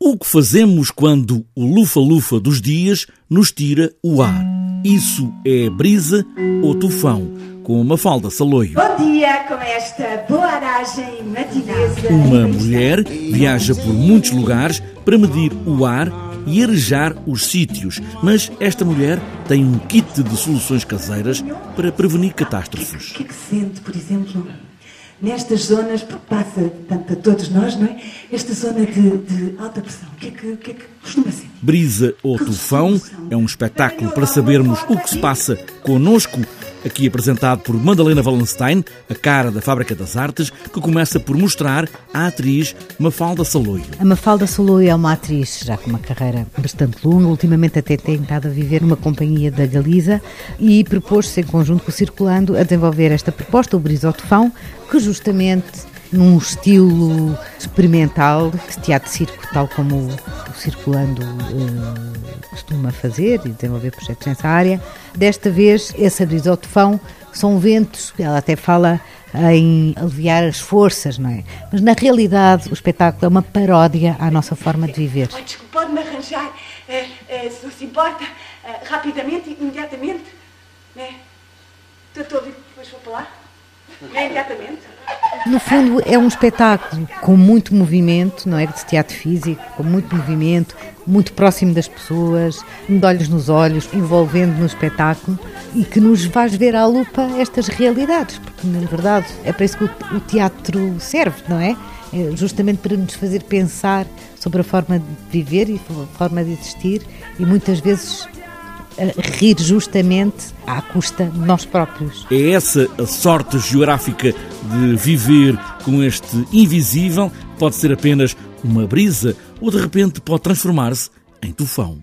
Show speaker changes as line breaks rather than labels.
O que fazemos quando o lufa-lufa dos dias nos tira o ar? Isso é brisa ou tufão? Com uma falda saloio.
Bom dia com esta boa aragem matinesa.
Uma mulher viaja por muitos lugares para medir o ar e arejar os sítios, mas esta mulher tem um kit de soluções caseiras para prevenir catástrofes.
O que é que se sente, por exemplo, nestas zonas, porque passa tanto a todos nós, não é? Esta zona de, de alta pressão, o que é que, que, é que costuma sentir?
Brisa ou Tufão é um espetáculo para sabermos o que se passa connosco aqui apresentado por Madalena Wallenstein, a cara da Fábrica das Artes, que começa por mostrar a atriz Mafalda Saloio.
A Mafalda Saloio é uma atriz já com uma carreira bastante longa, ultimamente até tem estado a viver numa companhia da Galiza e propôs-se em conjunto com o Circulando a desenvolver esta proposta, o Brisotofão, que justamente num estilo experimental, de teatro de circo, tal como Circulando uh, costuma fazer e desenvolver projetos nessa área. Desta vez, esse tufão são ventos, ela até fala em aliviar as forças, não é? Mas na realidade o espetáculo é uma paródia à nossa forma de viver.
Pode-me arranjar, uh, uh, se não se importa, rapidamente, imediatamente, né? Estou a ouvir, depois vou para lá? É imediatamente?
No fundo, é um espetáculo com muito movimento, não é? De teatro físico, com muito movimento, muito próximo das pessoas, de olhos nos olhos, envolvendo no espetáculo e que nos faz ver à lupa estas realidades, porque na verdade é para isso que o teatro serve, não é? é justamente para nos fazer pensar sobre a forma de viver e a forma de existir e muitas vezes rir justamente à custa de nós próprios.
É essa a sorte geográfica de viver com este invisível? Pode ser apenas uma brisa ou de repente pode transformar-se em tufão.